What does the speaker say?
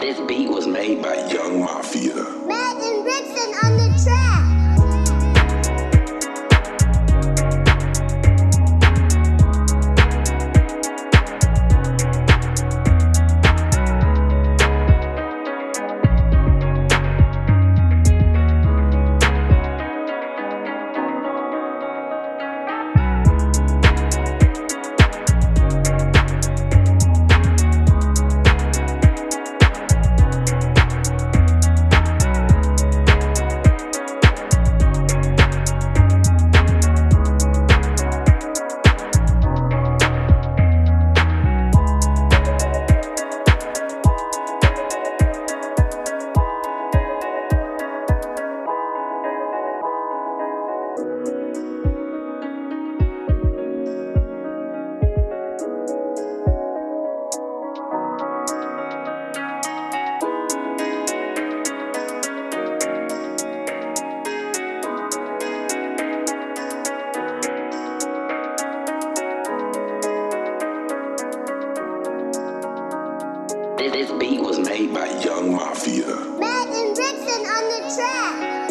This beat was made by Yung Mafia. This beat was made by Yung Mafia. Matt and Rikson on the track.